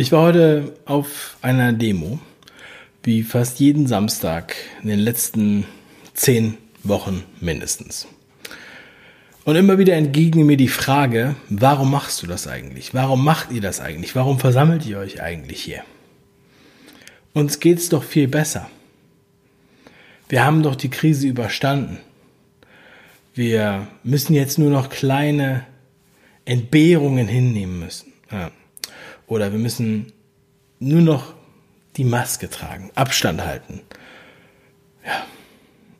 Ich war heute auf einer Demo, wie fast jeden Samstag in den letzten zehn Wochen mindestens. Und immer wieder entgegnet mir die Frage, warum machst du das eigentlich? Warum macht ihr das eigentlich? Warum versammelt ihr euch eigentlich hier? Uns geht's doch viel besser. Wir haben doch die Krise überstanden. Wir müssen jetzt nur noch kleine Entbehrungen hinnehmen müssen. Ja. Oder wir müssen nur noch die Maske tragen, Abstand halten. Ja.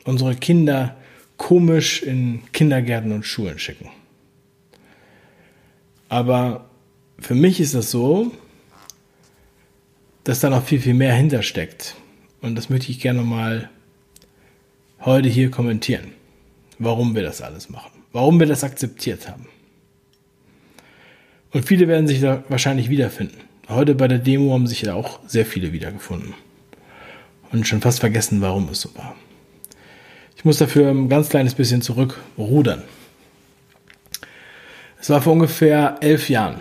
Unsere Kinder komisch in Kindergärten und Schulen schicken. Aber für mich ist das so, dass da noch viel, viel mehr hintersteckt. Und das möchte ich gerne mal heute hier kommentieren, warum wir das alles machen, warum wir das akzeptiert haben. Und viele werden sich da wahrscheinlich wiederfinden. Heute bei der Demo haben sich da auch sehr viele wiedergefunden. Und schon fast vergessen, warum es so war. Ich muss dafür ein ganz kleines bisschen zurückrudern. Es war vor ungefähr elf Jahren.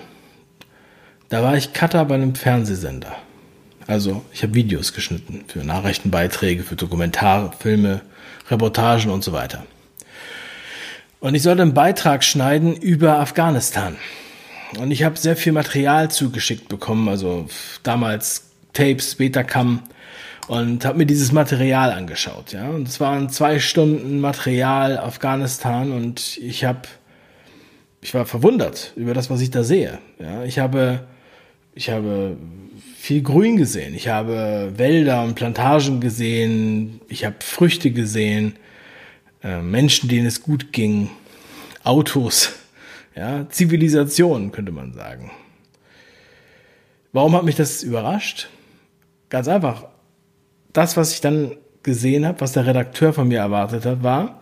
Da war ich Cutter bei einem Fernsehsender. Also ich habe Videos geschnitten für Nachrichtenbeiträge, für Dokumentarfilme, Reportagen und so weiter. Und ich sollte einen Beitrag schneiden über Afghanistan. Und ich habe sehr viel Material zugeschickt bekommen, also damals Tapes, Betacam und habe mir dieses Material angeschaut, ja. Und es waren zwei Stunden Material Afghanistan und ich habe, ich war verwundert über das, was ich da sehe. Ja, ich habe, ich habe viel Grün gesehen, ich habe Wälder und Plantagen gesehen, ich habe Früchte gesehen, äh, Menschen, denen es gut ging, Autos, ja, Zivilisation, könnte man sagen. Warum hat mich das überrascht? Ganz einfach. Das, was ich dann gesehen habe, was der Redakteur von mir erwartet hat, war,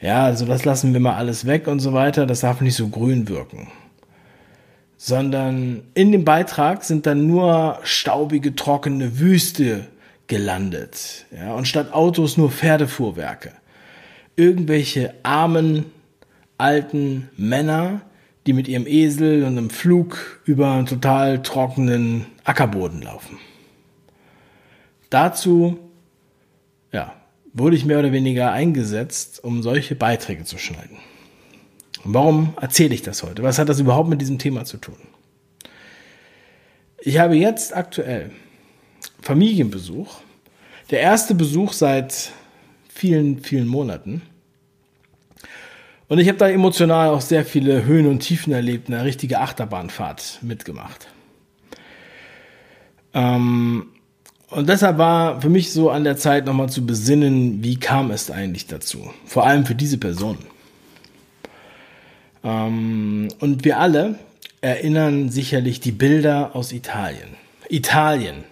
ja, also das lassen wir mal alles weg und so weiter, das darf nicht so grün wirken. Sondern in dem Beitrag sind dann nur staubige, trockene Wüste gelandet. Ja, und statt Autos nur Pferdefuhrwerke. Irgendwelche armen alten Männer, die mit ihrem Esel und einem Flug über einen total trockenen Ackerboden laufen. Dazu, ja, wurde ich mehr oder weniger eingesetzt, um solche Beiträge zu schneiden. Und warum erzähle ich das heute? Was hat das überhaupt mit diesem Thema zu tun? Ich habe jetzt aktuell Familienbesuch. Der erste Besuch seit vielen, vielen Monaten. Und ich habe da emotional auch sehr viele Höhen und Tiefen erlebt, eine richtige Achterbahnfahrt mitgemacht. Ähm, und deshalb war für mich so an der Zeit nochmal zu besinnen, wie kam es eigentlich dazu? Vor allem für diese Person. Ähm, und wir alle erinnern sicherlich die Bilder aus Italien. Italien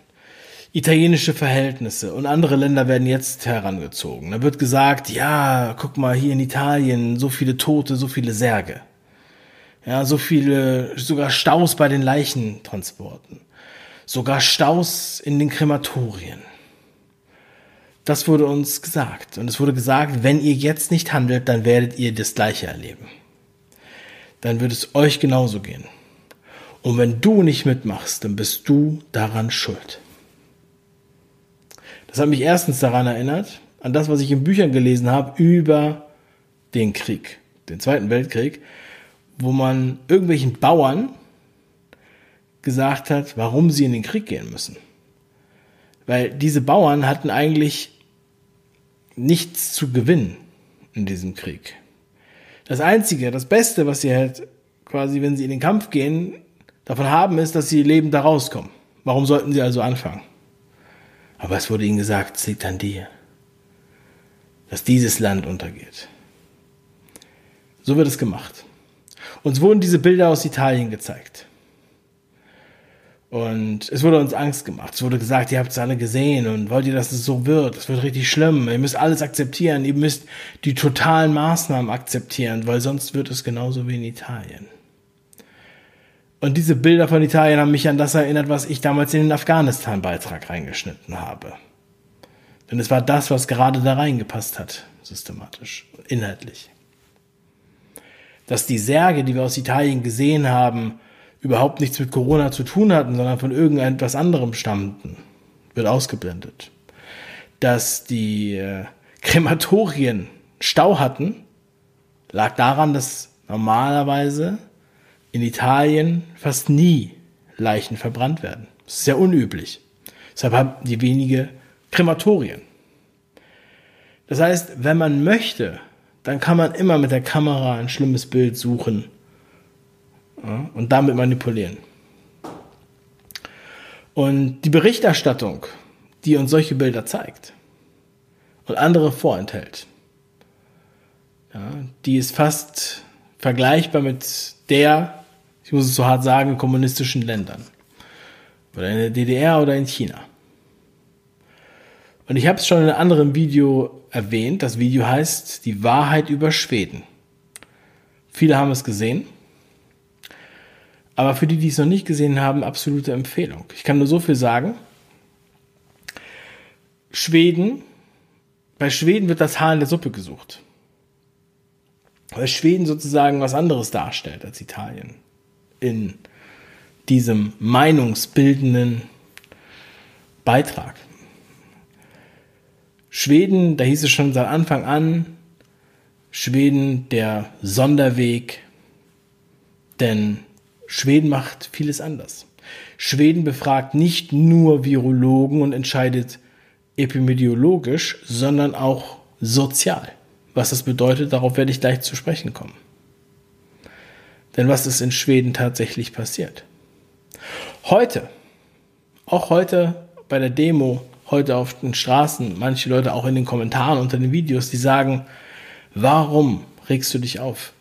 italienische Verhältnisse und andere Länder werden jetzt herangezogen. Da wird gesagt, ja, guck mal, hier in Italien so viele Tote, so viele Särge. Ja, so viele, sogar Staus bei den Leichentransporten. Sogar Staus in den Krematorien. Das wurde uns gesagt. Und es wurde gesagt, wenn ihr jetzt nicht handelt, dann werdet ihr das Gleiche erleben. Dann wird es euch genauso gehen. Und wenn du nicht mitmachst, dann bist du daran schuld. Das hat mich erstens daran erinnert, an das, was ich in Büchern gelesen habe über den Krieg, den Zweiten Weltkrieg, wo man irgendwelchen Bauern gesagt hat, warum sie in den Krieg gehen müssen. Weil diese Bauern hatten eigentlich nichts zu gewinnen in diesem Krieg. Das Einzige, das Beste, was sie halt quasi, wenn sie in den Kampf gehen, davon haben, ist, dass sie lebend da rauskommen. Warum sollten sie also anfangen? Aber es wurde ihnen gesagt, es liegt an dir, dass dieses Land untergeht. So wird es gemacht. Uns wurden diese Bilder aus Italien gezeigt. Und es wurde uns Angst gemacht. Es wurde gesagt, ihr habt es alle gesehen und wollt ihr, dass es so wird? Es wird richtig schlimm. Ihr müsst alles akzeptieren. Ihr müsst die totalen Maßnahmen akzeptieren, weil sonst wird es genauso wie in Italien. Und diese Bilder von Italien haben mich an das erinnert, was ich damals in den Afghanistan-Beitrag reingeschnitten habe. Denn es war das, was gerade da reingepasst hat, systematisch, inhaltlich. Dass die Särge, die wir aus Italien gesehen haben, überhaupt nichts mit Corona zu tun hatten, sondern von irgendetwas anderem stammten, wird ausgeblendet. Dass die äh, Krematorien Stau hatten, lag daran, dass normalerweise in Italien fast nie Leichen verbrannt werden. Das ist sehr unüblich. Deshalb haben die wenige Krematorien. Das heißt, wenn man möchte, dann kann man immer mit der Kamera ein schlimmes Bild suchen und damit manipulieren. Und die Berichterstattung, die uns solche Bilder zeigt und andere vorenthält, ja, die ist fast vergleichbar mit der, ich muss es so hart sagen, in kommunistischen Ländern. Oder in der DDR oder in China. Und ich habe es schon in einem anderen Video erwähnt. Das Video heißt Die Wahrheit über Schweden. Viele haben es gesehen. Aber für die, die es noch nicht gesehen haben, absolute Empfehlung. Ich kann nur so viel sagen. Schweden, bei Schweden wird das Haar in der Suppe gesucht. Weil Schweden sozusagen was anderes darstellt als Italien. In diesem meinungsbildenden Beitrag. Schweden, da hieß es schon seit Anfang an, Schweden der Sonderweg, denn Schweden macht vieles anders. Schweden befragt nicht nur Virologen und entscheidet epidemiologisch, sondern auch sozial. Was das bedeutet, darauf werde ich gleich zu sprechen kommen. Denn was ist in Schweden tatsächlich passiert? Heute, auch heute bei der Demo heute auf den Straßen, manche Leute auch in den Kommentaren unter den Videos, die sagen, warum regst du dich auf?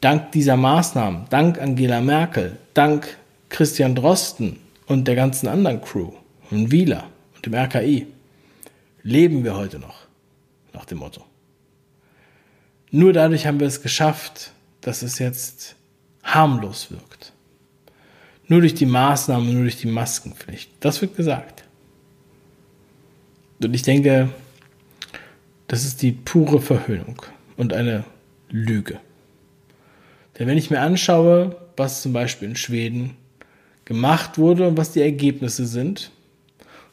Dank dieser Maßnahmen, dank Angela Merkel, dank Christian Drosten und der ganzen anderen Crew und Wieler und dem RKI leben wir heute noch, nach dem Motto. Nur dadurch haben wir es geschafft, dass es jetzt harmlos wirkt. Nur durch die Maßnahmen, nur durch die Maskenpflicht. Das wird gesagt. Und ich denke, das ist die pure Verhöhnung und eine Lüge. Denn wenn ich mir anschaue, was zum Beispiel in Schweden gemacht wurde und was die Ergebnisse sind,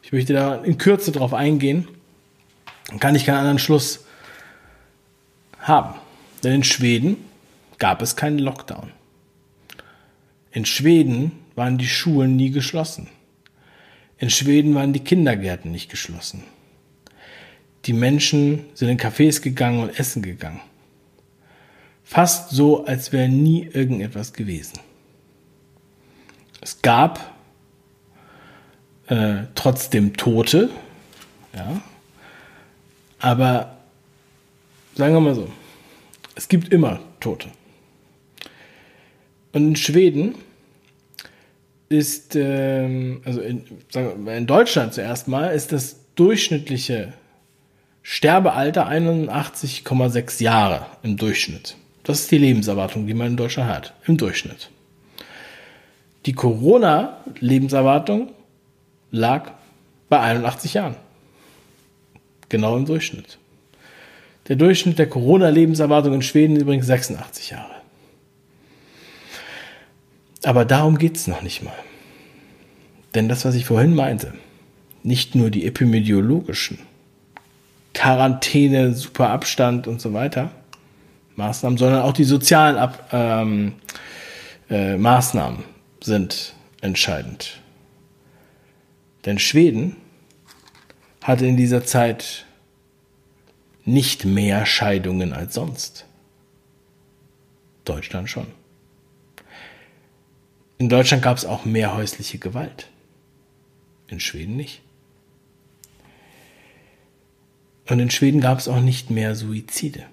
ich möchte da in Kürze drauf eingehen, dann kann ich keinen anderen Schluss haben. Denn in Schweden gab es keinen Lockdown. In Schweden waren die Schulen nie geschlossen. In Schweden waren die Kindergärten nicht geschlossen. Die Menschen sind in Cafés gegangen und essen gegangen. Fast so, als wäre nie irgendetwas gewesen. Es gab äh, trotzdem Tote, ja, aber sagen wir mal so, es gibt immer Tote. Und in Schweden ist, ähm, also in, sagen wir, in Deutschland zuerst mal, ist das durchschnittliche Sterbealter 81,6 Jahre im Durchschnitt. Das ist die Lebenserwartung, die man in Deutschland hat, im Durchschnitt. Die Corona-Lebenserwartung lag bei 81 Jahren. Genau im Durchschnitt. Der Durchschnitt der Corona-Lebenserwartung in Schweden ist übrigens 86 Jahre. Aber darum geht es noch nicht mal. Denn das, was ich vorhin meinte, nicht nur die epidemiologischen Quarantäne, super Abstand und so weiter Maßnahmen, sondern auch die sozialen Ab ähm, äh, Maßnahmen sind entscheidend. Denn Schweden hatte in dieser Zeit nicht mehr Scheidungen als sonst. Deutschland schon. In Deutschland gab es auch mehr häusliche Gewalt. In Schweden nicht. Und in Schweden gab es auch nicht mehr Suizide.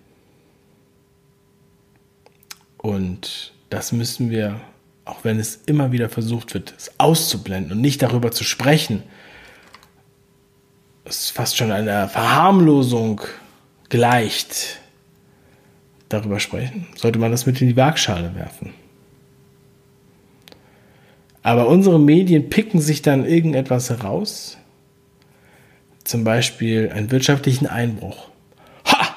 Und das müssen wir, auch wenn es immer wieder versucht wird, es auszublenden und nicht darüber zu sprechen, es ist fast schon einer Verharmlosung gleicht, darüber sprechen, sollte man das mit in die Waagschale werfen. Aber unsere Medien picken sich dann irgendetwas heraus, zum Beispiel einen wirtschaftlichen Einbruch. Ha!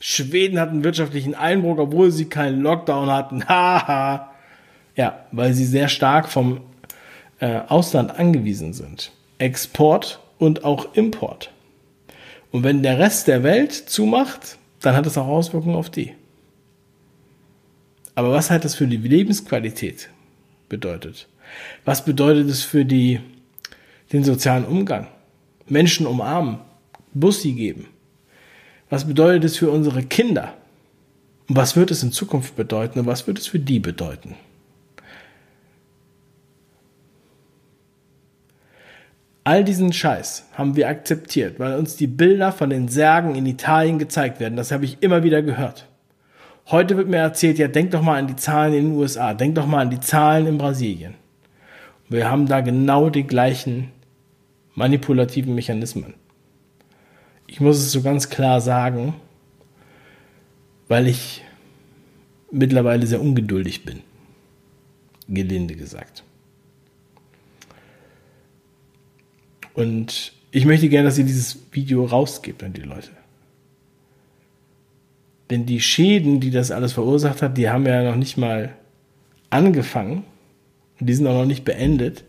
Schweden hat einen wirtschaftlichen Einbruch, obwohl sie keinen Lockdown hatten. Haha! Ja, weil sie sehr stark vom äh, Ausland angewiesen sind. Export und auch Import. Und wenn der Rest der Welt zumacht, dann hat das auch Auswirkungen auf die. Aber was hat das für die Lebensqualität bedeutet? Was bedeutet es für die, den sozialen Umgang? Menschen umarmen, Bussi geben. Was bedeutet es für unsere Kinder? Und was wird es in Zukunft bedeuten und was wird es für die bedeuten? All diesen Scheiß haben wir akzeptiert, weil uns die Bilder von den Särgen in Italien gezeigt werden. Das habe ich immer wieder gehört. Heute wird mir erzählt, ja, denk doch mal an die Zahlen in den USA, denk doch mal an die Zahlen in Brasilien. Wir haben da genau die gleichen manipulativen Mechanismen. Ich muss es so ganz klar sagen, weil ich mittlerweile sehr ungeduldig bin. Gelinde gesagt. Und ich möchte gerne, dass ihr dieses Video rausgebt an die Leute. Denn die Schäden, die das alles verursacht hat, die haben ja noch nicht mal angefangen. Und die sind auch noch nicht beendet.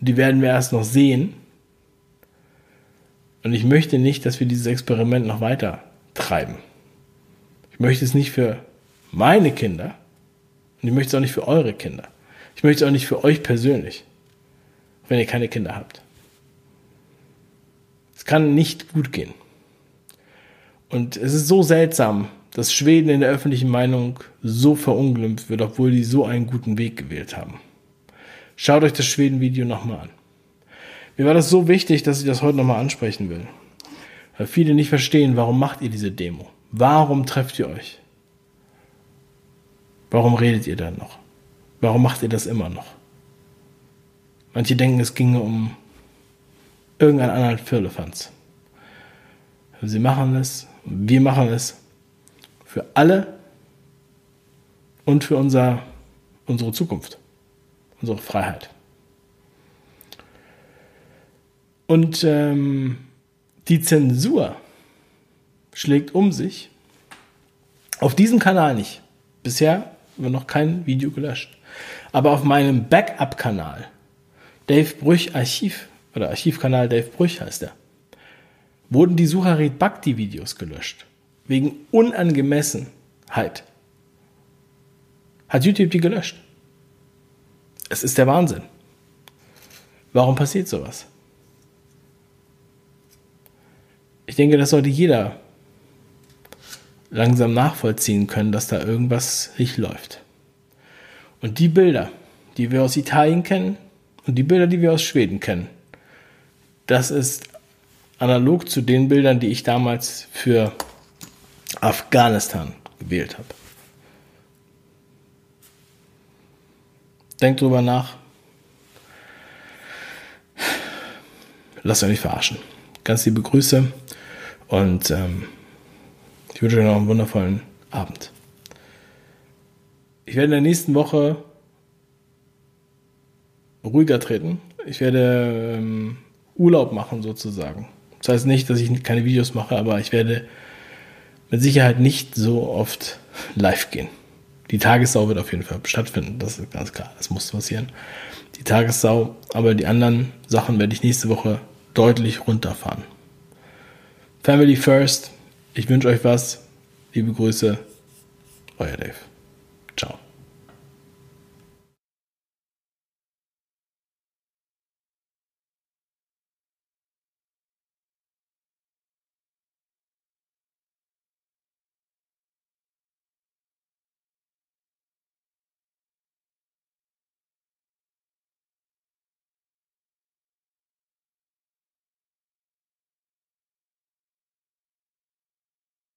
Und die werden wir erst noch sehen. Und ich möchte nicht, dass wir dieses Experiment noch weiter treiben. Ich möchte es nicht für meine Kinder und ich möchte es auch nicht für eure Kinder. Ich möchte es auch nicht für euch persönlich, wenn ihr keine Kinder habt. Es kann nicht gut gehen. Und es ist so seltsam, dass Schweden in der öffentlichen Meinung so verunglimpft wird, obwohl die so einen guten Weg gewählt haben. Schaut euch das Schweden-Video nochmal an. Mir war das so wichtig, dass ich das heute nochmal ansprechen will. Weil viele nicht verstehen, warum macht ihr diese Demo? Warum trefft ihr euch? Warum redet ihr dann noch? Warum macht ihr das immer noch? Manche denken, es ginge um irgendeinen anderen Firlefanz. Sie machen es, wir machen es für alle und für unser, unsere Zukunft, unsere Freiheit. Und ähm, die Zensur schlägt um sich. Auf diesem Kanal nicht. Bisher wird noch kein Video gelöscht. Aber auf meinem Backup-Kanal, Dave Brüch Archiv, oder Archivkanal Dave Brüch heißt er, wurden die Sucharit Bhakti Videos gelöscht. Wegen Unangemessenheit. Hat YouTube die gelöscht. Es ist der Wahnsinn. Warum passiert sowas? Ich denke, das sollte jeder langsam nachvollziehen können, dass da irgendwas nicht läuft. Und die Bilder, die wir aus Italien kennen und die Bilder, die wir aus Schweden kennen, das ist analog zu den Bildern, die ich damals für Afghanistan gewählt habe. Denkt drüber nach. Lasst euch nicht verarschen. Ganz liebe Grüße und ähm, ich wünsche euch noch einen wundervollen Abend. Ich werde in der nächsten Woche ruhiger treten. Ich werde ähm, Urlaub machen sozusagen. Das heißt nicht, dass ich keine Videos mache, aber ich werde mit Sicherheit nicht so oft live gehen. Die Tagessau wird auf jeden Fall stattfinden, das ist ganz klar, das muss passieren. Die Tagessau, aber die anderen Sachen werde ich nächste Woche deutlich runterfahren. Family first, ich wünsche euch was. Liebe Grüße, euer Dave.